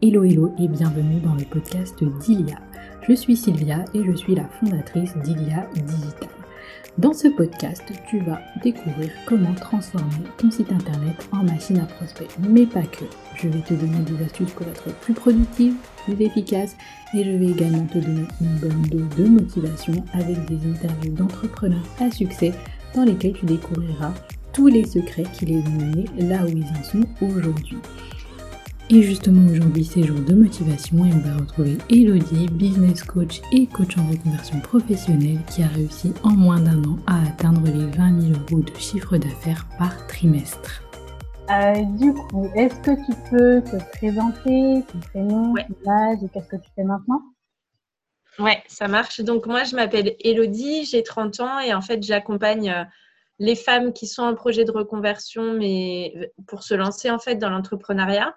Hello hello et bienvenue dans le podcast d'Ilia. Je suis Sylvia et je suis la fondatrice d'Ilia Digital. Dans ce podcast, tu vas découvrir comment transformer ton site internet en machine à prospect, mais pas que. Je vais te donner des astuces pour être plus productive, plus efficace et je vais également te donner une bonne dose de motivation avec des interviews d'entrepreneurs à succès dans lesquels tu découvriras tous les secrets qui les ont menés là où ils en sont aujourd'hui. Et justement aujourd'hui c'est jour de motivation et on va retrouver Elodie, business coach et coach en reconversion professionnelle qui a réussi en moins d'un an à atteindre les 20 000 euros de chiffre d'affaires par trimestre. Euh, du coup, est-ce que tu peux te présenter, ton prénom, ton âge et qu'est-ce que tu fais maintenant? Ouais, ça marche. Donc moi je m'appelle Elodie, j'ai 30 ans et en fait j'accompagne euh, les femmes qui sont en projet de reconversion mais pour se lancer en fait dans l'entrepreneuriat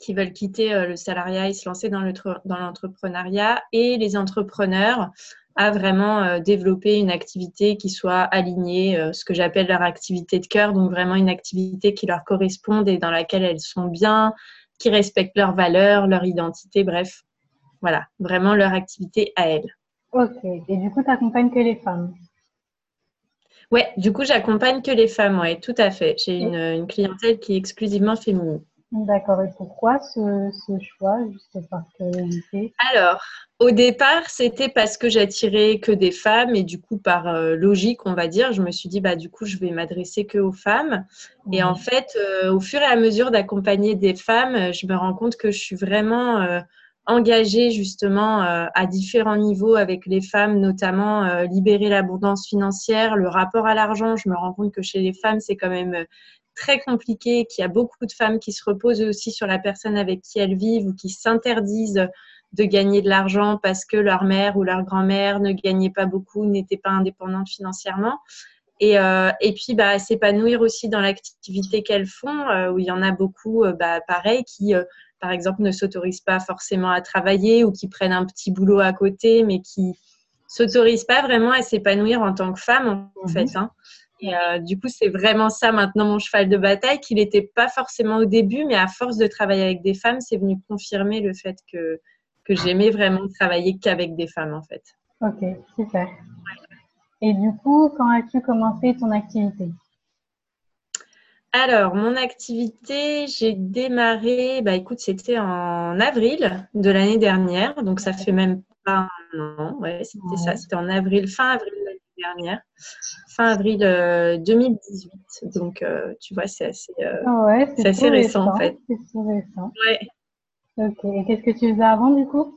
qui veulent quitter euh, le salariat et se lancer dans l'entrepreneuriat et les entrepreneurs à vraiment euh, développer une activité qui soit alignée, euh, ce que j'appelle leur activité de cœur, donc vraiment une activité qui leur corresponde et dans laquelle elles sont bien, qui respectent leurs valeurs, leur identité, bref, voilà, vraiment leur activité à elles. Ok, et du coup, tu n'accompagnes que les femmes? Ouais, du coup, j'accompagne que les femmes, ouais, tout à fait. J'ai une, une clientèle qui est exclusivement féminine. D'accord. Et pourquoi ce, choix, juste par curiosité? Alors, au départ, c'était parce que j'attirais que des femmes et du coup, par euh, logique, on va dire, je me suis dit, bah, du coup, je vais m'adresser que aux femmes. Et en fait, euh, au fur et à mesure d'accompagner des femmes, je me rends compte que je suis vraiment euh, engagée justement à différents niveaux avec les femmes, notamment libérer l'abondance financière, le rapport à l'argent. Je me rends compte que chez les femmes, c'est quand même très compliqué, qu'il y a beaucoup de femmes qui se reposent aussi sur la personne avec qui elles vivent ou qui s'interdisent de gagner de l'argent parce que leur mère ou leur grand-mère ne gagnait pas beaucoup, n'était pas indépendante financièrement. Et, euh, et puis, bah, s'épanouir aussi dans l'activité qu'elles font, euh, où il y en a beaucoup, euh, bah, pareil, qui, par exemple, ne s'autorisent pas forcément à travailler ou qui prennent un petit boulot à côté, mais qui s'autorisent pas vraiment à s'épanouir en tant que femme, en fait. Mhm. Hein. Et euh, du coup, c'est vraiment ça maintenant mon cheval de bataille, qu'il n'était pas forcément au début, mais à force de travailler avec des femmes, c'est venu confirmer le fait que, que j'aimais vraiment travailler qu'avec des femmes en fait. Ok, super. Et du coup, quand as-tu commencé ton activité? Alors, mon activité, j'ai démarré, bah écoute, c'était en avril de l'année dernière, donc ça fait même pas un an, ouais, c'était ça, c'était en avril, fin avril dernière, fin avril 2018. Euh, Donc, euh, tu vois, c'est assez, euh, ah assez récent, en fait. C'est récent. Ouais. Ok. Et qu'est-ce que tu faisais avant, du coup?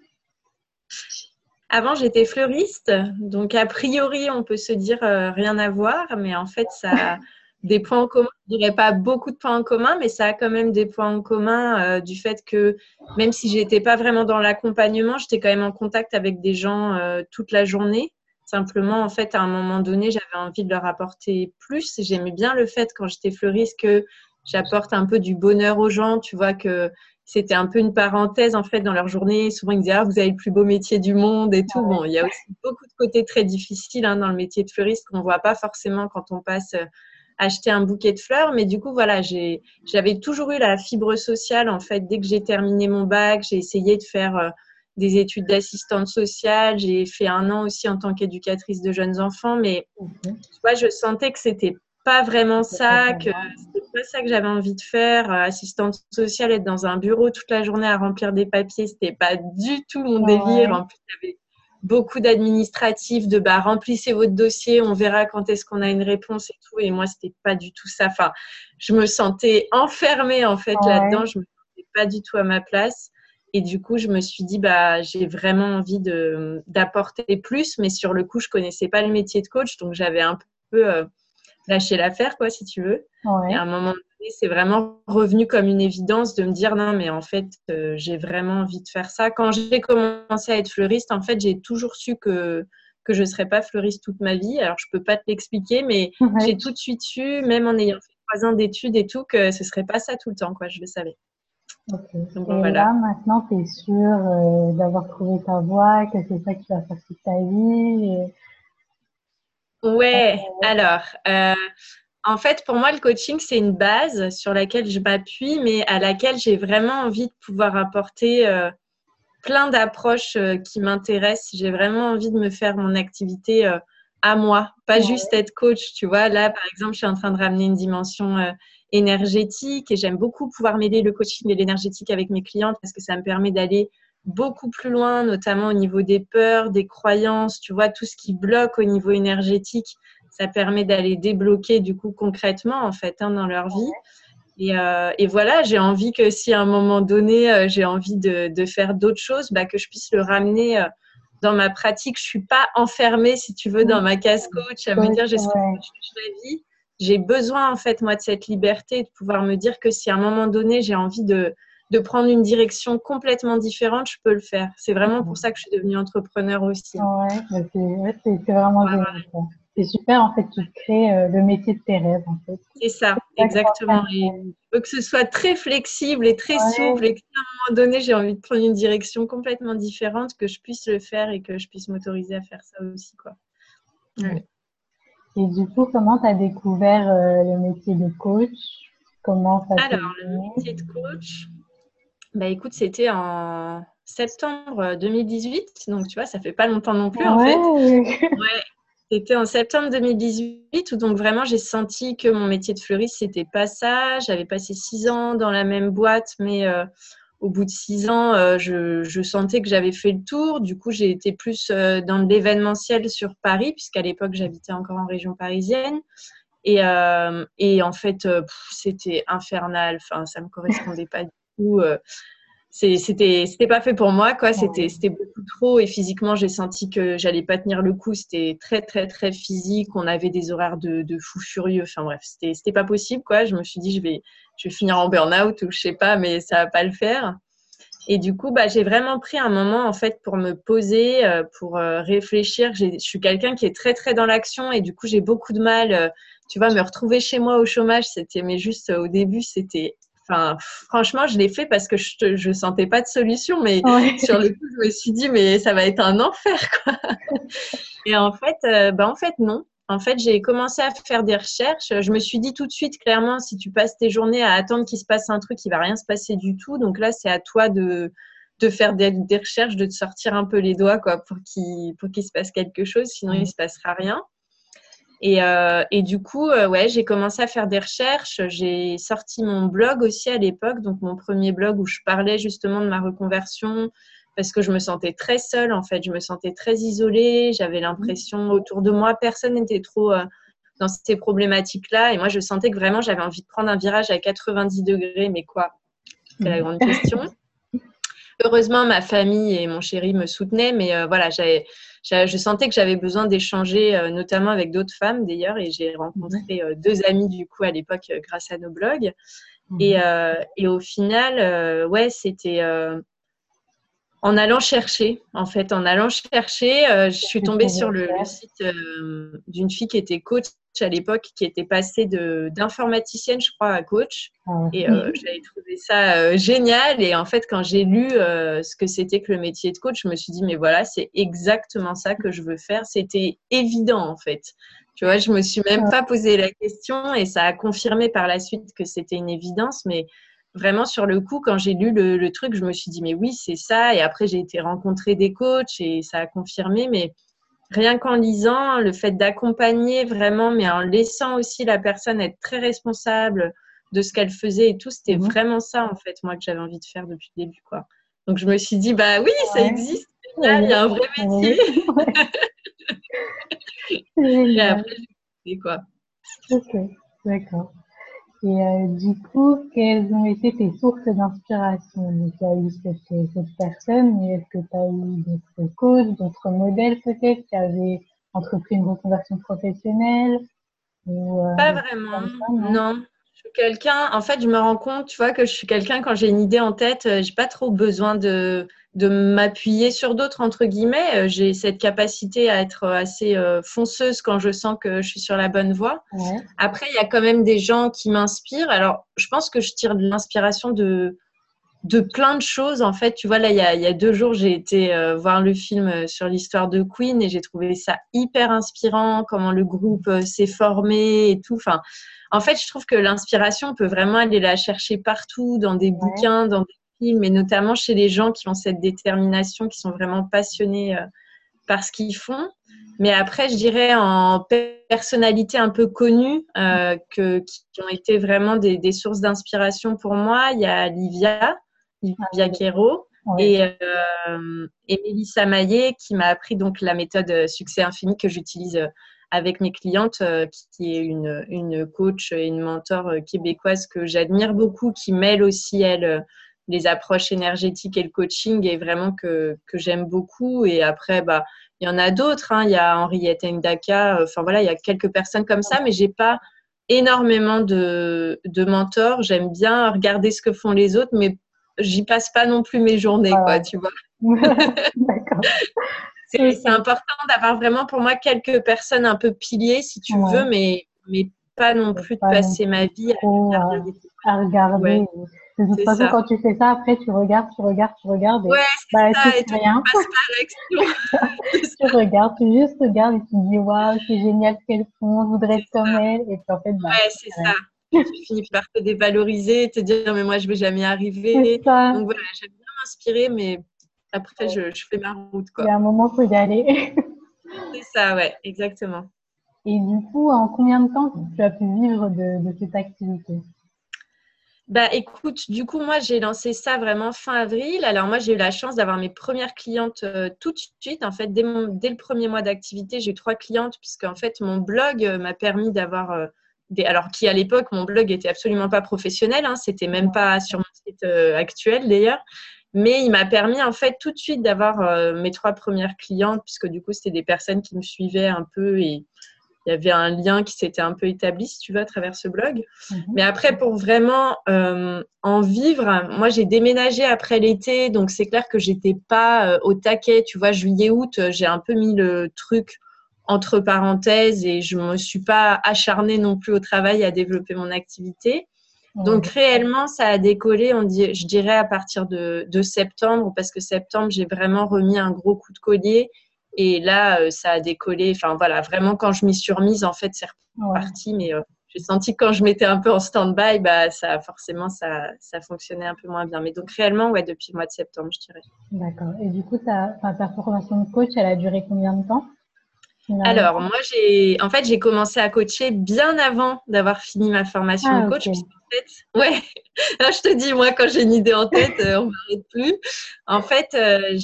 Avant, j'étais fleuriste, donc a priori, on peut se dire rien à voir, mais en fait, ça a des points en commun. Je dirais pas beaucoup de points en commun, mais ça a quand même des points en commun du fait que même si j'étais pas vraiment dans l'accompagnement, j'étais quand même en contact avec des gens toute la journée. Simplement, en fait, à un moment donné, j'avais envie de leur apporter plus. J'aimais bien le fait, quand j'étais fleuriste, que j'apporte un peu du bonheur aux gens. Tu vois que c'était un peu une parenthèse, en fait, dans leur journée. Souvent, ils disaient, ah, vous avez le plus beau métier du monde et tout. Bon, il y a aussi beaucoup de côtés très difficiles hein, dans le métier de fleuriste qu'on ne voit pas forcément quand on passe euh, acheter un bouquet de fleurs. Mais du coup, voilà, j'avais toujours eu la fibre sociale, en fait. Dès que j'ai terminé mon bac, j'ai essayé de faire euh, des études d'assistante sociale. J'ai fait un an aussi en tant qu'éducatrice de jeunes enfants, mais tu vois, je sentais que c'était pas vraiment ça, que c'était pas ça que j'avais envie de faire. Euh, assistante sociale, être dans un bureau toute la journée à remplir des papiers, c'était pas du tout mon délire. En plus, il y avait beaucoup d'administratifs, de bah remplissez votre dossier, on verra quand est-ce qu'on a une réponse et tout. Et moi, c'était pas du tout ça. Enfin, je me sentais enfermée en fait là-dedans. Je me sentais pas du tout à ma place. Et du coup, je me suis dit, bah, j'ai vraiment envie de, d'apporter plus, mais sur le coup, je connaissais pas le métier de coach, donc j'avais un peu euh, lâché l'affaire, quoi, si tu veux. Et à un moment donné, c'est vraiment revenu comme une évidence de me dire, non, mais en fait, euh, j'ai vraiment envie de faire ça. Quand j'ai commencé à être fleuriste, en fait, j'ai toujours su que que je ne serais pas fleuriste toute ma vie. Alors, je peux pas te l'expliquer, mais j'ai tout de suite su, même en ayant fait trois ans d'études et tout, que ce serait pas ça tout le temps, quoi. Je le savais. Et là, maintenant, tu es sûre euh, d'avoir trouvé ta voie, que c'est ça qui va faire toute ta vie Ouais, alors, euh, En fait, pour moi, le coaching, c'est une base sur laquelle je m'appuie, mais à laquelle j'ai vraiment envie de pouvoir apporter euh, plein d'approches qui m'intéressent. J'ai vraiment envie de me faire mon activité à moi, pas juste être coach. Tu vois, là, par exemple, je suis en train de ramener une dimension énergétique et j'aime beaucoup pouvoir mêler le coaching et l'énergétique avec mes clientes parce que ça me permet d'aller beaucoup plus loin, notamment au niveau des peurs, des croyances, tu vois, tout ce qui bloque au niveau énergétique ça permet d'aller débloquer du coup concrètement en fait hein, dans leur vie. Et, euh, et voilà, j'ai envie que si à un moment donné euh, j'ai envie de, de faire d'autres choses, bah, que je puisse le ramener euh, dans ma pratique. Je suis pas enfermée, si tu veux, dans ma case coach à me dire j'ai ce que ma vie. J'ai besoin en fait moi de cette liberté, de pouvoir me dire que si à un moment donné j'ai envie de, de prendre une direction complètement différente, je peux le faire. C'est vraiment pour ça que je suis devenue entrepreneur aussi. Ouais, c'est vraiment c'est super, en fait, tu crées euh, le métier de tes rêves, en fait. C'est ça, exactement. Et faut que ce soit très flexible et très souple et qu'à un moment donné, j'ai envie de prendre une direction complètement différente, que je puisse le faire et que je puisse m'autoriser à faire ça aussi, quoi. Et du coup, comment tu as découvert euh, le métier de coach? Comment ça Alors, le métier de coach, bah écoute, c'était en septembre 2018, donc tu vois, ça fait pas longtemps non plus en fait. Ouais, c'était en septembre 2018 où donc vraiment j'ai senti que mon métier de fleuriste c'était pas ça. J'avais passé six ans dans la même boîte, mais euh, au bout de six ans, euh, je, sentais que j'avais fait le tour. Du coup, j'ai été plus euh, dans l'événementiel sur Paris, puisqu'à l'époque j'habitais encore en région parisienne. Et, et en fait, c'était infernal. Enfin, ça me correspondait pas du tout c'était c'était pas fait pour moi quoi. C'était c'était beaucoup trop et physiquement j'ai senti que j'allais pas tenir le coup. C'était très très très physique. On avait des horaires de, de fou furieux. Enfin bref c'était c'était pas possible quoi. Je me suis dit je vais je vais finir en burn out ou je sais pas mais ça va pas le faire. Et du coup bah j'ai vraiment pris un moment en fait pour me poser euh, pour euh, réfléchir. Je suis quelqu'un qui est très très dans l'action et du coup j'ai beaucoup de mal euh, tu vois me retrouver chez moi au chômage. C'était mais juste au début c'était Enfin, franchement, je l'ai fait parce que je ne sentais pas de solution, mais sur le coup, je me suis dit, mais ça va être un enfer, quoi. Et en fait, euh, bah, en fait, non. En fait, j'ai commencé à faire des recherches. Je me suis dit tout de suite, clairement, si tu passes tes journées à attendre qu'il se passe un truc, il va rien se passer du tout. Donc là, c'est à toi de, de faire des, des, recherches, de te sortir un peu les doigts, quoi, pour qu'il pour qu'il se passe quelque chose. Sinon, il se passera rien. Et, euh, et, du coup, euh, ouais, j'ai commencé à faire des recherches. J'ai sorti mon blog aussi à l'époque, donc mon premier blog où je parlais justement de ma reconversion parce que je me sentais très seule en fait. Je me sentais très isolée. J'avais l'impression autour de moi, personne n'était trop euh, dans ces problématiques-là. Et moi, je sentais que vraiment j'avais envie de prendre un virage à 90 degrés. Mais quoi? C'est la grande question. Heureusement, ma famille et mon chéri me soutenaient, mais voilà, j'avais je sentais que j'avais besoin d'échanger, euh, notamment avec d'autres femmes d'ailleurs, et j'ai rencontré euh, deux amies du coup à l'époque euh, grâce à nos blogs. Et, mhm. et, au final, ouais, c'était en allant chercher, en fait, en allant chercher, je suis tombée sur le, le site d'une fille qui était coach à l'époque qui était passée d'informaticienne, je crois, à coach. Ah et euh, j'avais trouvé ça euh, génial. Et en fait, quand j'ai lu euh, ce que c'était que le métier de coach, je me suis dit, mais voilà, c'est exactement ça que je veux faire. C'était évident, en fait. Tu vois, je me suis même pas posé la question et ça a confirmé par la suite que c'était une évidence. Mais vraiment, sur le coup, quand j'ai lu le, le, truc, je me suis dit, mais oui, c'est ça. Et après, j'ai été rencontrer des coachs et ça a confirmé. Mais rien qu'en lisant, le fait d'accompagner vraiment, mais en laissant aussi la personne être très responsable de ce qu'elle faisait et tout, c'était mhm. vraiment ça en fait moi que j'avais envie de faire depuis le début quoi. Donc je me suis dit bah oui, ça existe, il y a un vrai métier. et après, quoi. Ok, d'accord. Et euh, du coup, quelles ont été tes sources d'inspiration? Donc, il y a eu cette, cette personne, mais est-ce que tu as eu d'autres causes, d'autres modèles peut-être qui avaient entrepris une reconversion professionnelle ou, euh, Pas vraiment, non. Suis quelqu'un, en fait, je me rends compte, tu vois, que je suis quelqu'un, quand j'ai une idée en tête, euh, j'ai pas trop besoin de, de m'appuyer sur d'autres, entre guillemets. Euh, j'ai cette capacité à être assez euh, fonceuse quand je sens que je suis sur la bonne voie. Après, il y a quand même des gens qui m'inspirent. Alors, je pense que je tire de l'inspiration de, de plein de choses. En fait, tu vois, là, il y a, deux jours, j'ai été euh, voir le film euh, sur l'histoire de Queen et j'ai trouvé ça hyper inspirant, comment le groupe euh, s'est formé et tout. Enfin, en fait, je trouve que l'inspiration, on peut vraiment aller la chercher partout, dans des bouquins, dans des films, et notamment chez les gens qui ont cette détermination, qui sont vraiment passionnés par ce qu'ils font. Mais après, je dirais en personnalité un peu connue, que, qui ont été vraiment des, des sources d'inspiration pour moi, il y a Livia, Livia Quero. Et, euh, et Mélissa Maillet qui m'a appris donc la méthode succès infini que j'utilise euh, avec mes clientes, euh, qui est une, une coach et une mentor québécoise que j'admire beaucoup, qui mêle aussi, elle, les approches énergétiques et le coaching, et vraiment que, que j'aime beaucoup. Et après, bah, il y en a d'autres. Hein. Il y a Henriette Ndaka. Enfin voilà, il y a quelques personnes comme ça, mais j'ai pas énormément de, de mentors. J'aime bien regarder ce que font les autres, mais j'y passe pas non plus mes journées, quoi, tu vois. D'accord. c'est important d'avoir vraiment pour moi quelques personnes un peu piliers, si tu veux, mais, mais pas non plus de passer ma vie à regarder. De toute façon, quand tu fais ça, après, tu regardes, tu regardes, tu regardes. Et, ouais, bah, ça, et tu rien. tu regardes, tu juste regardes et tu te dis, waouh, c'est génial ce qu'elles font, je voudrais être comme elles. Et puis en fait, bah, ouais, c'est ça tu finis par te dévaloriser te dire mais moi je vais jamais arriver. Donc voilà, j'aime bien m'inspirer, mais après je, je, fais ma route. Quoi. Il y a un moment, il faut y aller. C'est ça, ouais, exactement. Et du coup, en combien de temps tu as pu vivre de, de cette activité? Bah écoute, du coup, moi j'ai lancé ça vraiment fin avril. Alors moi j'ai eu la chance d'avoir mes premières clientes euh, tout de suite. En fait, dès, mon, dès le premier mois d'activité, j'ai eu trois clientes puisque en fait mon blog euh, m'a permis d'avoir euh, alors qui à l'époque, mon blog était absolument pas professionnel, hein, c'était même pas sur mon site euh, actuel d'ailleurs, mais il m'a permis en fait tout de suite d'avoir euh, mes trois premières clientes, puisque du coup c'était des personnes qui me suivaient un peu et il y avait un lien qui s'était un peu établi, si tu veux, à travers ce blog. Mhm. Mais après, pour vraiment euh, en vivre, moi j'ai déménagé après l'été, donc c'est clair que j'étais pas au taquet, tu vois, juillet-août, j'ai un peu mis le truc entre parenthèses et je ne me suis pas acharnée non plus au travail à développer mon activité. Donc réellement, ça a décollé, on dit, je dirais à partir de, septembre, parce que septembre, j'ai vraiment remis un gros coup de collier. Et là, euh, ça a décollé. Enfin voilà, vraiment quand je m'y suis remise, en fait, c'est reparti. Mais euh, j'ai senti que quand je m'étais un peu en stand-by, bah, ça, forcément, ça, ça fonctionnait un peu moins bien. Mais donc réellement, ouais, depuis le mois de septembre, je dirais. D'accord. Et du coup, ta, ta formation de coach, elle a duré combien de temps? Alors, moi, j'ai, en fait, j'ai commencé à coacher bien avant d'avoir fini ma formation ah, de coach. En ouais, je te dis, moi, quand j'ai une idée en tête, euh, on ne m'arrête plus. En fait, euh,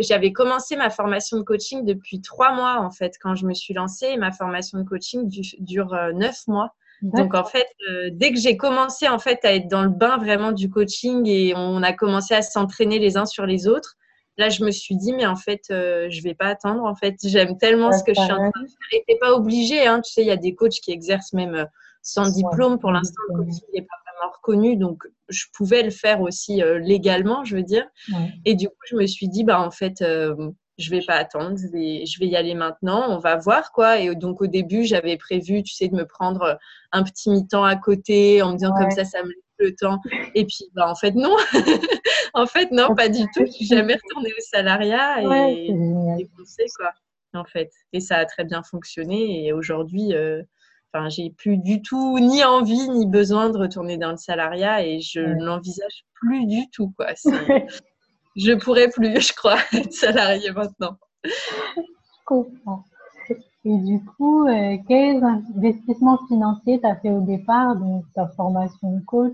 j'avais commencé ma formation de coaching depuis trois mois, en fait, quand je me suis lancée. Et ma formation de coaching dure euh, neuf mois. Donc, en fait, dès que j'ai commencé, en fait, à être dans le bain vraiment du coaching et on a commencé à s'entraîner les uns sur les autres, là, je me suis dit, mais en fait, euh, je vais pas attendre. En fait, j'aime tellement ce que je suis en train de faire. Et pas obligé. Hein. Tu sais, il y a des coachs qui exercent même euh, sans diplôme. Pour l'instant, le coaching n'est pas vraiment reconnu. Donc, je pouvais le faire aussi euh, légalement, je veux dire. Et du coup, je me suis dit, bah, en fait, je vais pas attendre. Je vais, je vais y aller maintenant. On va voir, quoi. Et donc, au début, j'avais prévu, tu sais, de me prendre un petit mi-temps à côté en me disant, comme ça, ça me laisse le temps. Et puis, bah, en fait, non. en fait, non, pas du tout. Je suis jamais retournée au salariat et quoi, en fait. Et ça a très bien fonctionné. Et aujourd'hui, euh, enfin, j'ai plus du tout ni envie ni besoin de retourner dans le salariat et je n'envisage plus du tout, quoi. Je pourrais plus, je crois, être salarié maintenant. Je comprends. Et du coup, euh, quels investissements financiers tu as fait au départ, donc ta formation de coach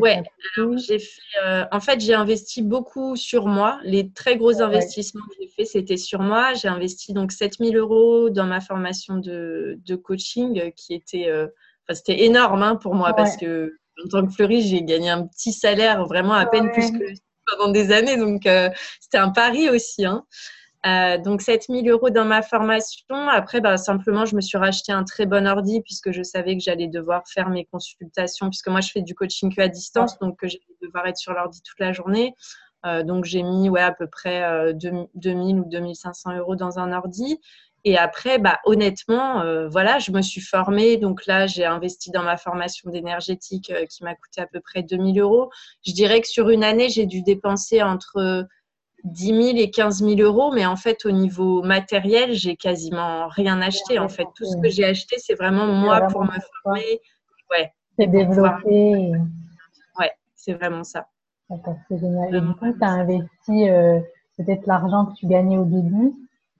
Ouais, alors j'ai fait, euh, en fait, j'ai investi beaucoup sur moi. Les très gros investissements que j'ai fait, c'était sur moi. J'ai investi donc 7000 euros dans ma formation de, de coaching euh, qui était, enfin, c'était énorme hein, pour moi parce que en tant que fleuriste, j'ai gagné un petit salaire vraiment à peine plus que pendant des années. Donc, c'était un pari aussi. Hein. Euh, donc 7000 euros dans ma formation. Après, bah, simplement, je me suis racheté un très bon ordi puisque je savais que j'allais devoir faire mes consultations, puisque moi, je fais du coaching que à distance, donc j'allais devoir être sur l'ordi toute la journée. Euh, donc j'ai mis ouais, à peu près 2000 euh, ou 2500 euros dans un ordi. Et après, bah, honnêtement, euh, voilà, je me suis formée. Donc là, j'ai investi dans ma formation d'énergétique euh, qui m'a coûté à peu près 2000 euros. Je dirais que sur une année, j'ai dû dépenser entre 10 000 et 15 000 euros. Mais en fait, au niveau matériel, j'ai quasiment rien acheté. En fait, tout ce que j'ai acheté, c'est vraiment moi pour me former. Ouais. C'est développer. Ouais, c'est vraiment ça. c'est génial. Et du coup, tu as investi euh, peut-être l'argent que tu gagnais au début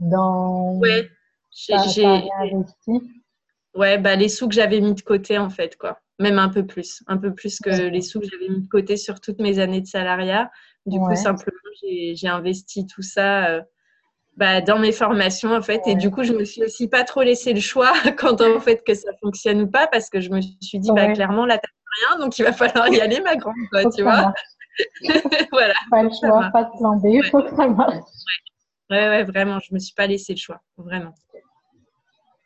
dans. Ouais, j'ai. Ouais, bah, les sous que j'avais mis de côté, en fait, quoi. Même un peu plus. Un peu plus que les sous que j'avais mis de côté sur toutes mes années de salariat. Du coup, simplement, j'ai investi tout ça. Euh, bah, dans mes formations en fait et du coup je me suis aussi pas trop laissé le choix quant au fait que ça fonctionne ou pas parce que je me suis dit bah clairement là t'as rien donc il va falloir y aller ma grande quoi, tu vois voilà pas le choix pas de plan B faut que ça marche Ouais, ouais, vraiment, je ne me suis pas laissé le choix, vraiment.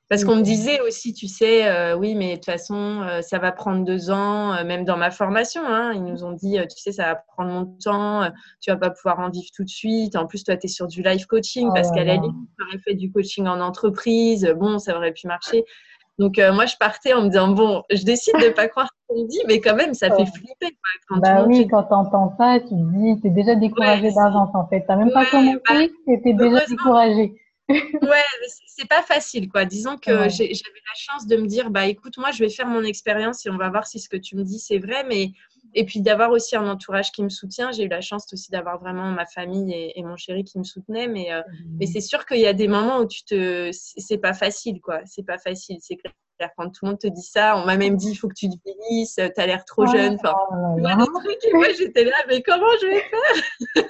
Parce qu'on me disait aussi, tu sais, euh, oui, mais de toute façon, euh, ça va prendre deux ans, euh, même dans ma formation. Hein, ils nous ont dit, tu sais, ça va prendre mon temps, tu vas pas pouvoir en vivre tout de suite. En plus, toi, tu es sur du live coaching, oh parce qu'à la limite, tu aurais fait du coaching en entreprise. Bon, ça aurait pu marcher. Donc, moi, je partais en me disant, bon, je décide de ne pas croire qu'on me dit, mais quand même, ça fait flipper. Quoi, bah oui, quand tu entends ça, tu te dis, tu es déjà découragé d'avance, en fait. Tu n'as même pas commencé bah, et tu es déjà découragé. ouais, c'est pas facile, quoi. Disons que j'avais la chance de me dire, bah écoute, moi, je vais faire mon expérience et on va voir si ce que tu me dis, c'est vrai, mais et puis d'avoir aussi un entourage qui me soutient. J'ai eu la chance aussi d'avoir vraiment ma famille et, mon chéri qui me soutenaient. Mais, euh, mmh. mais c'est sûr qu'il y a des moments où tu te. C'est pas facile, quoi. C'est pas facile. C'est clair. Quand tout le monde te dit ça, on m'a même dit il faut que tu te vieillisses, tu as l'air trop jeune. Enfin, trucs, et moi j'étais là, mais comment je vais faire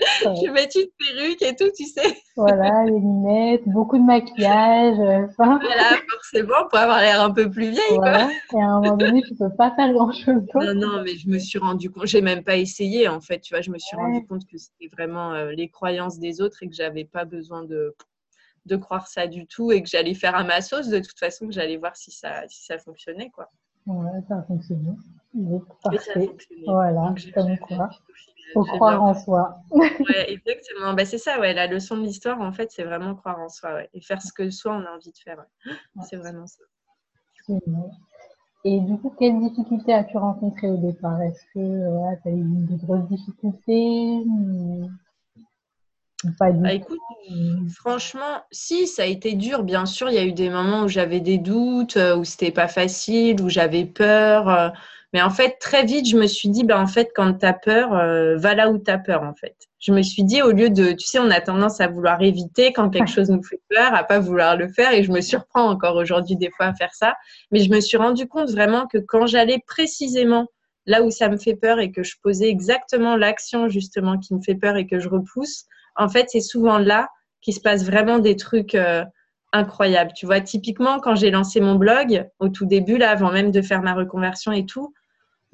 je vais mettre une perruque et tout, tu sais. Voilà, les lunettes, beaucoup de maquillage. Euh. Voilà, forcément, pour avoir l'air un peu plus vieille. Quoi. Et à un moment donné, tu peux pas faire grand-chose Non, non, mais je me suis rendu compte, j'ai même pas essayé en fait, tu vois, je me suis rendu compte que c'était vraiment euh, les croyances des autres et que j'avais pas besoin de, de croire ça du tout et que j'allais faire à ma sauce de toute façon, que j'allais voir si ça, si ça fonctionnait, quoi. Ouais, ça a fonctionné. Parfait. Voilà, comme quoi. Faut croire en soi. ouais, exactement. Bah, c'est ça, ouais. La leçon de l'histoire, en fait, c'est vraiment croire en soi, ouais. Et faire ce que soi on a envie de faire. C'est vraiment ça. Et du coup, quelles difficultés as-tu rencontrées au départ? Est-ce que tu as eu de grosses difficultés pas bah, écoute, franchement, si, ça a été dur, bien sûr. Il y a eu des moments où j'avais des doutes, euh, où c'était pas facile, où j'avais peur. Euh, mais en fait, très vite, je me suis dit, ben, en fait, quand tu as peur, euh, va là où tu as peur, en fait. Je me suis dit, au lieu de, tu sais, on a tendance à vouloir éviter quand quelque chose nous fait peur, à pas vouloir le faire. Et je me surprends encore aujourd'hui des fois à faire ça. Mais je me suis rendu compte vraiment que quand j'allais précisément là où ça me fait peur et que je posais exactement l'action justement qui me fait peur et que je repousse, en fait, c'est souvent là qu'il se passe vraiment des trucs euh, incroyables. Tu vois, typiquement, quand j'ai lancé mon blog, au tout début, là, avant même de faire ma reconversion et tout,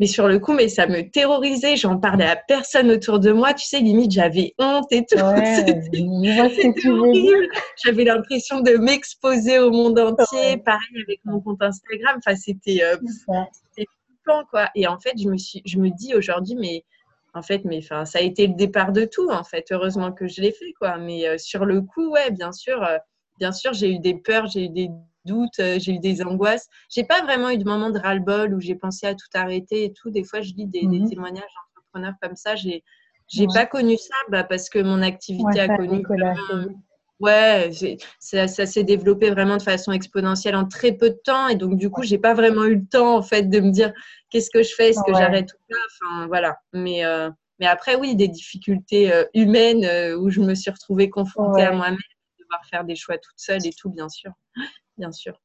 mais sur le coup, mais ça me terrorisait. J'en parlais à personne autour de moi. Tu sais, limite, j'avais honte et tout. C'était horrible. J'avais l'impression de m'exposer au monde entier. Pareil avec mon compte Instagram. Enfin, c'était euh, quoi. Et en fait, je me, suis, je me dis aujourd'hui, mais en fait, mais enfin, ça a été le départ de tout. En fait, heureusement que je l'ai fait, quoi. Mais euh, sur le coup, ouais, bien sûr, euh, bien sûr, j'ai eu des peurs, j'ai eu des doutes, euh, j'ai eu des angoisses. J'ai pas vraiment eu de moment de ras-le-bol où j'ai pensé à tout arrêter et tout. Des fois, je lis des, mmh témoignages d'entrepreneurs comme ça. J'ai, j'ai pas connu ça bah, parce que mon activité a connu. Ouais, ça, ça s'est développé vraiment de façon exponentielle en très peu de temps et donc du coup, j'ai pas vraiment eu le temps en fait de me dire qu'est-ce que je fais, est-ce que j'arrête tout ça, enfin voilà. Mais euh, mais après oui, des difficultés euh, humaines où je me suis retrouvée confrontée à moi-même, devoir faire des choix toute seule et tout, bien sûr bien sûr.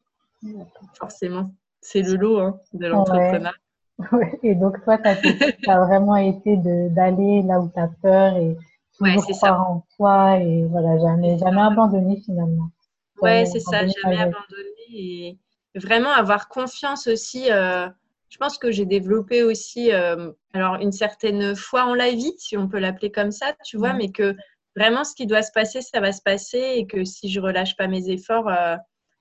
Forcément, c'est le lot hein, de l'entrepreneur. Et donc, toi, ça a vraiment été d'aller là où tu as peur et ouais, croire en toi et voilà, jamais, jamais abandonné finalement. Ouais, c'est ça, jamais abandonné et vraiment avoir confiance aussi. Euh, je pense que j'ai développé aussi euh, alors une certaine foi en la vie, si on peut l'appeler comme ça, tu vois, mais que vraiment ce qui doit se passer, ça va se passer et que si je relâche pas mes efforts, euh,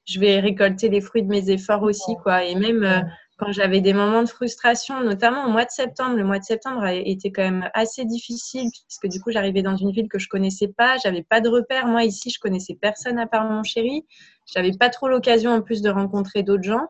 je vais récolter les fruits de mes efforts aussi, quoi. Et même euh, quand j'avais des moments de frustration, notamment au mois de septembre, le mois de septembre a été quand même assez difficile puisque du coup, j'arrivais dans une ville que je connaissais pas, j'avais pas de repères. Moi, ici, je connaissais personne à part mon chéri. J'avais pas trop l'occasion en plus de rencontrer d'autres gens.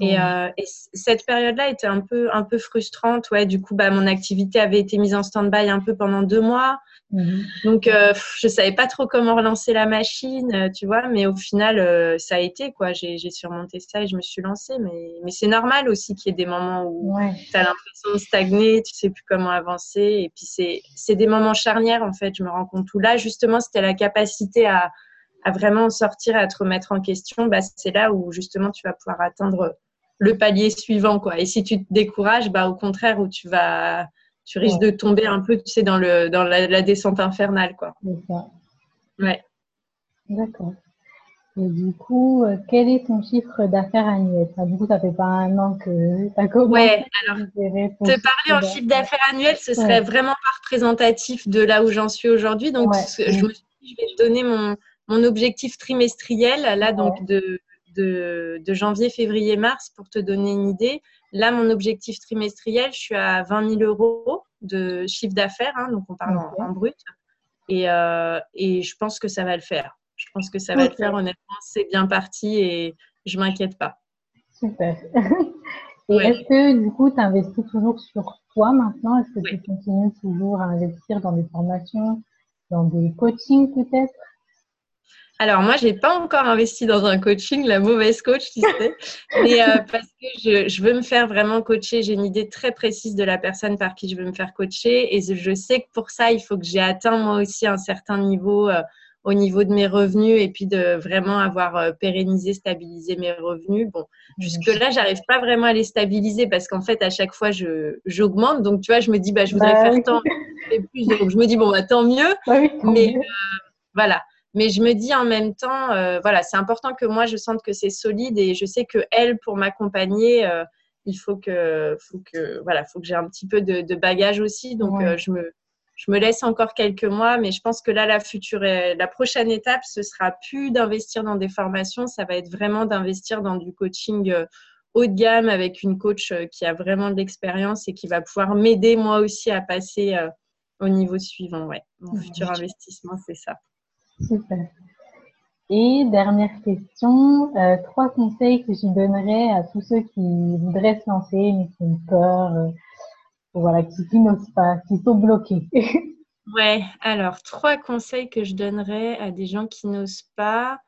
Et, euh, et, cette période-là était un peu, un peu frustrante. Ouais, du coup, bah, mon activité avait été mise en stand-by un peu pendant deux mois. Mhm. Donc, euh, je savais pas trop comment relancer la machine, euh, tu vois, mais au final, euh, ça a été, quoi. J'ai surmonté ça et je me suis lancée. Mais, mais c'est normal aussi qu'il y ait des moments où tu as l'impression de stagner, tu sais plus comment avancer. Et puis, c'est des moments charnières, en fait, je me rends compte. Où là, justement, c'était la capacité à, à vraiment sortir, à te remettre en question. Bah, c'est là où, justement, tu vas pouvoir atteindre le palier suivant, quoi. Et si tu te décourages, bah, au contraire, où tu vas tu risques de tomber un peu, tu sais, dans, le, dans la, descente infernale, quoi. Ouais. D'accord. Et du coup, euh, quel est ton chiffre d'affaires annuel? Du coup, ça fait pas un an que tu as commencé. Ouais, alors, te parler en chiffre d'affaires annuel, ce serait vraiment pas représentatif de là où j'en suis aujourd'hui. Donc, je me suis dit, je vais te donner mon, mon objectif trimestriel, là, donc de, de, de, janvier, février, mars, pour te donner une idée. Là, mon objectif trimestriel, je suis à 20 000 euros de chiffre d'affaires, hein, donc on parle en, brut. Et, euh, et, je pense que ça va le faire. Je pense que ça va le faire, honnêtement, c'est bien parti et je m'inquiète pas. Super. et est-ce que du coup, tu investis toujours sur toi maintenant? Est-ce que tu continues toujours à investir dans des formations, dans des coachings peut-être? Alors moi, j'ai pas encore investi dans un coaching, la mauvaise coach, tu sais, mais euh, parce que je, veux me faire vraiment coacher. J'ai une idée très précise de la personne par qui je veux me faire coacher, et je sais que pour ça, il faut que j'ai atteint moi aussi un certain niveau euh, au niveau de mes revenus, et puis de vraiment avoir euh, pérennisé, stabilisé mes revenus. Bon, jusque là, j'arrive pas vraiment à les stabiliser parce qu'en fait, à chaque fois, je j'augmente. Donc tu vois, je me dis, bah, je voudrais bah faire tant, plus. Donc je me dis, bon, bah, tant mieux. Bah mais voilà. Mais je me dis en même temps, euh, voilà, c'est important que moi je sente que c'est solide et je sais que elle, pour m'accompagner, euh, il faut que, faut que, voilà, faut que j'ai un petit peu de, bagage aussi. Donc euh, je me, je me laisse encore quelques mois, mais je pense que là, la future, la prochaine étape, ce sera plus d'investir dans des formations, ça va être vraiment d'investir dans du coaching haut de gamme avec une coach qui a vraiment de l'expérience et qui va pouvoir m'aider moi aussi à passer au niveau suivant. Ouais, mon futur investissement, c'est ça. Super. Et dernière question, euh, trois conseils que je donnerais à tous ceux qui voudraient se lancer mais qui ont peur, euh, voilà, qui, n'osent pas, qui sont bloqués. ouais, alors trois conseils que je donnerais à des gens qui n'osent pas.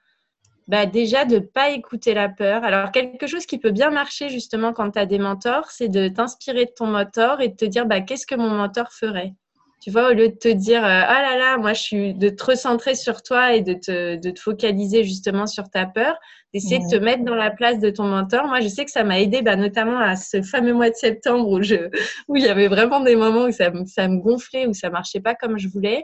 Bah déjà de ne pas écouter la peur. Alors quelque chose qui peut bien marcher justement quand tu as des mentors, c'est de t'inspirer de ton mentor et de te dire bah, qu'est-ce que mon mentor ferait? Tu vois, au lieu de te dire euh, ah là là, moi je suis de te recentrer sur toi et de te, de te focaliser justement sur ta peur, d'essayer de te mettre dans la place de ton mentor. Moi, je sais que ça m'a aidé, bah, notamment à ce fameux mois de septembre où, je, où il y avait vraiment des moments où ça, ça me gonflait, où ça marchait pas comme je voulais.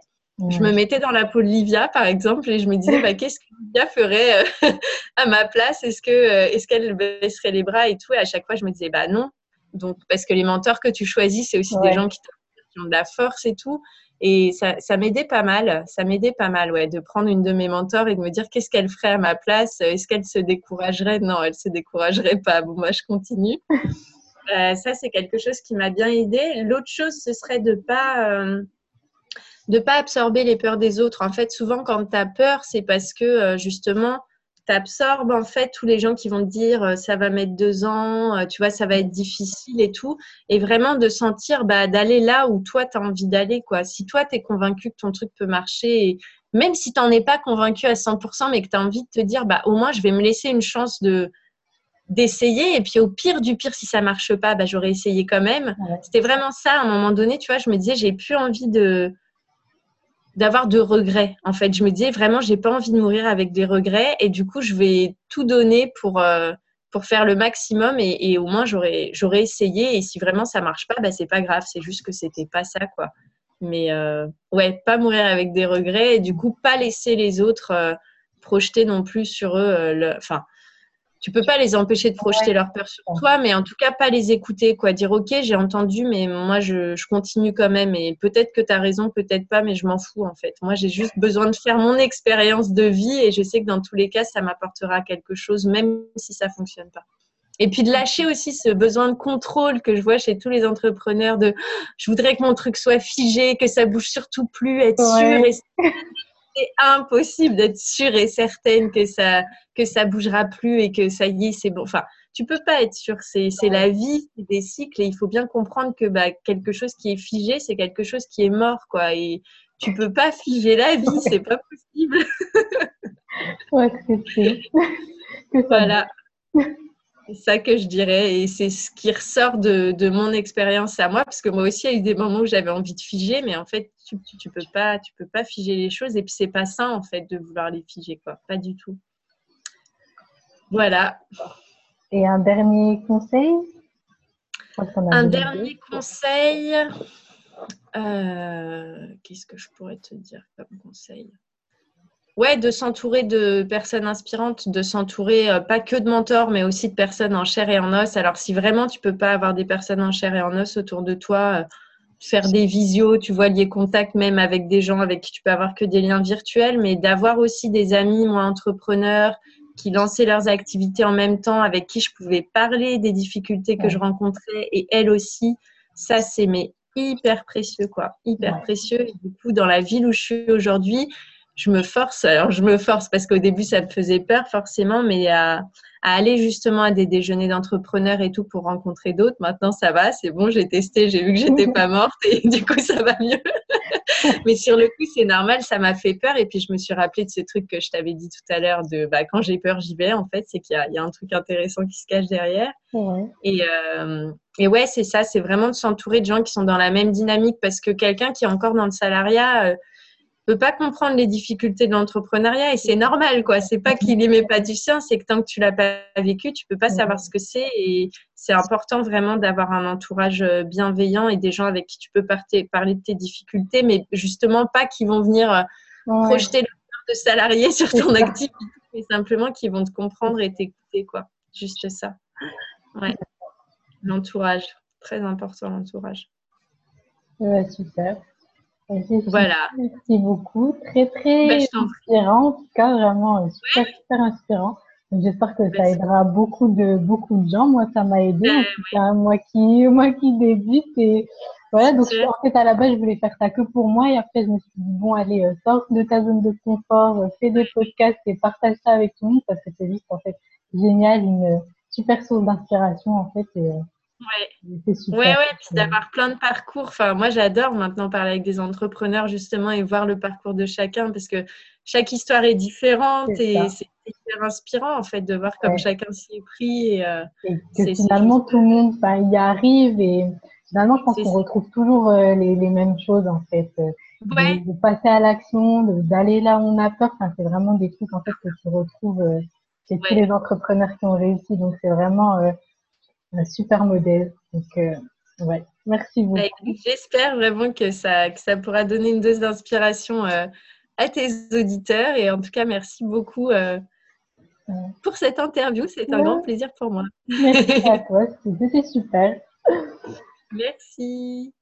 Je me mettais dans la peau de Livia, par exemple, et je me disais, bah, qu'est-ce que Livia ferait euh, à ma place? Est-ce que euh, est-ce qu'elle baisserait les bras et tout? Et à chaque fois, je me disais, bah non. Donc, parce que les mentors que tu choisis, c'est aussi des gens qui de la force et tout. Et ça, ça m'aidait pas mal, ça m'aidait pas mal, ouais, de prendre une de mes mentors et de me dire qu'est-ce qu'elle ferait à ma place, est-ce qu'elle se découragerait? Non, elle se découragerait pas. Bon, moi, je continue. Euh, ça, c'est quelque chose qui m'a bien aidé. L'autre chose, ce serait de pas euh, de pas absorber les peurs des autres. En fait, souvent, quand tu as peur, c'est parce que euh, justement, absorbes en fait tous les gens qui vont te dire euh, ça va mettre deux ans, euh, tu vois, ça va être difficile et tout. Et vraiment de sentir bah, d'aller là où toi, tu as envie d'aller. quoi. Si toi, tu es convaincu que ton truc peut marcher, et même si tu n'en es pas convaincu à 100%, mais que tu as envie de te dire bah, au moins, je vais me laisser une chance de d'essayer et puis au pire du pire si ça marche pas bah, j'aurais essayé quand même c'était vraiment ça à un moment donné tu vois je me disais j'ai plus envie de d'avoir de regrets. En fait, je me disais vraiment, j'ai pas envie de mourir avec des regrets et du coup, je vais tout donner pour euh, pour faire le maximum et, au moins j'aurais j'aurais essayé et si vraiment ça marche pas, bah c'est pas grave, c'est juste que c'était pas ça quoi. Mais euh, ouais, pas mourir avec des regrets et du coup pas laisser les autres euh, projeter non plus sur eux. Le... Enfin, tu peux pas les empêcher de projeter leur peur sur toi, mais en tout cas pas les écouter, quoi. Dire ok, j'ai entendu, mais moi je, je, continue quand même. Et peut-être que tu as raison, peut-être pas, mais je m'en fous en fait. Moi j'ai juste besoin de faire mon expérience de vie et je sais que dans tous les cas ça m'apportera quelque chose, même si ça fonctionne pas. Et puis de lâcher aussi ce besoin de contrôle que je vois chez tous les entrepreneurs de je voudrais que mon truc soit figé, que ça bouge surtout plus, être sûr et c'est impossible d'être sûre et certaine que ça que ça bougera plus et que ça y est, c'est bon. Enfin, tu peux pas être sûr. C'est la vie, c'est des cycles et il faut bien comprendre que bah, quelque chose qui est figé, c'est quelque chose qui est mort, quoi. Et tu peux pas figer la vie, c'est pas possible. Voilà. C'est ça que je dirais et c'est ce qui ressort de, de mon expérience à moi parce que moi aussi il y a eu des moments où j'avais envie de figer mais en fait tu, tu, peux pas tu peux pas figer les choses et puis c'est pas sain en fait de vouloir les figer quoi. Pas du tout. Voilà. Et un dernier conseil? Un dernier conseil euh, qu'est-ce que je pourrais te dire comme conseil? Ouais, de s'entourer de personnes inspirantes, de s'entourer euh, pas que de mentors, mais aussi de personnes en chair et en os. Alors, si vraiment tu peux pas avoir des personnes en chair et en os autour de toi, euh, faire des visios, tu vois, lier contact même avec des gens avec qui tu peux avoir que des liens virtuels, mais d'avoir aussi des amis, moi, entrepreneurs, qui lançaient leurs activités en même temps, avec qui je pouvais parler des difficultés que je rencontrais et elles aussi, ça, c'est mais hyper précieux, quoi, hyper précieux. Et du coup, dans la ville où je suis aujourd'hui, je me force, alors je me force parce qu'au début ça me faisait peur forcément, mais à, aller justement à des déjeuners d'entrepreneurs et tout pour rencontrer d'autres. Maintenant ça va, c'est bon, j'ai testé, j'ai vu que j'étais pas morte et du coup ça va mieux. mais sur le coup c'est normal, ça m'a fait peur et puis je me suis rappelé de ce truc que je t'avais dit tout à l'heure de bah, quand j'ai peur j'y vais en fait, c'est qu'il y, y, a un truc intéressant qui se cache derrière. Et, euh, et ouais c'est ça, c'est vraiment de s'entourer de gens qui sont dans la même dynamique parce que quelqu'un qui est encore dans le salariat euh, peut pas comprendre les difficultés de l'entrepreneuriat et c'est normal quoi. C'est pas qu'il aimait pas du sien, c'est que tant que tu l'as pas vécu, tu peux pas savoir ce que c'est et c'est important vraiment d'avoir un entourage euh, bienveillant et des gens avec qui tu peux parler de tes difficultés, mais justement pas qui vont venir euh, projeter le de salarié sur ton activité, mais simplement qui vont te comprendre et t'écouter quoi. Juste ça. Ouais. L'entourage, très important l'entourage. Ouais, super. Voilà. Merci beaucoup. Très, très ben, inspirant. En tout cas, vraiment euh, super, super inspirant. J'espère que ça aidera beaucoup de, beaucoup de gens. Moi, ça m'a aidé. Ben, moi qui, moi qui débute et voilà. Donc, en fait, à la base, je voulais faire ça que pour moi et après, je me suis dit, bon, allez, euh, sors de ta zone de confort, euh, fais des podcasts et partage ça avec tout le monde parce que c'est juste, en fait, génial, une super source d'inspiration, en fait. Et, Ouais. ouais, ouais, puis d'avoir plein de parcours. Enfin, moi, j'adore maintenant parler avec des entrepreneurs justement et voir le parcours de chacun parce que chaque histoire est différente et c'est hyper inspirant en fait de voir comme chacun s'y est pris. Et, euh, que finalement, tout le monde y arrive et finalement, je pense qu'on retrouve toujours euh, les, les, mêmes choses en fait. Euh, de, passer à l'action, d'aller là où on a peur. Enfin, c'est vraiment des trucs en fait que tu retrouves chez tous les entrepreneurs qui ont réussi. Donc, c'est vraiment super modèle. Donc, euh, ouais, merci beaucoup. Bah, j'espère vraiment que ça, que ça pourra donner une dose d'inspiration euh, à tes auditeurs. Et en tout cas, merci beaucoup euh, pour cette interview. C'est un grand plaisir pour moi. Merci à toi, c'était super. Merci.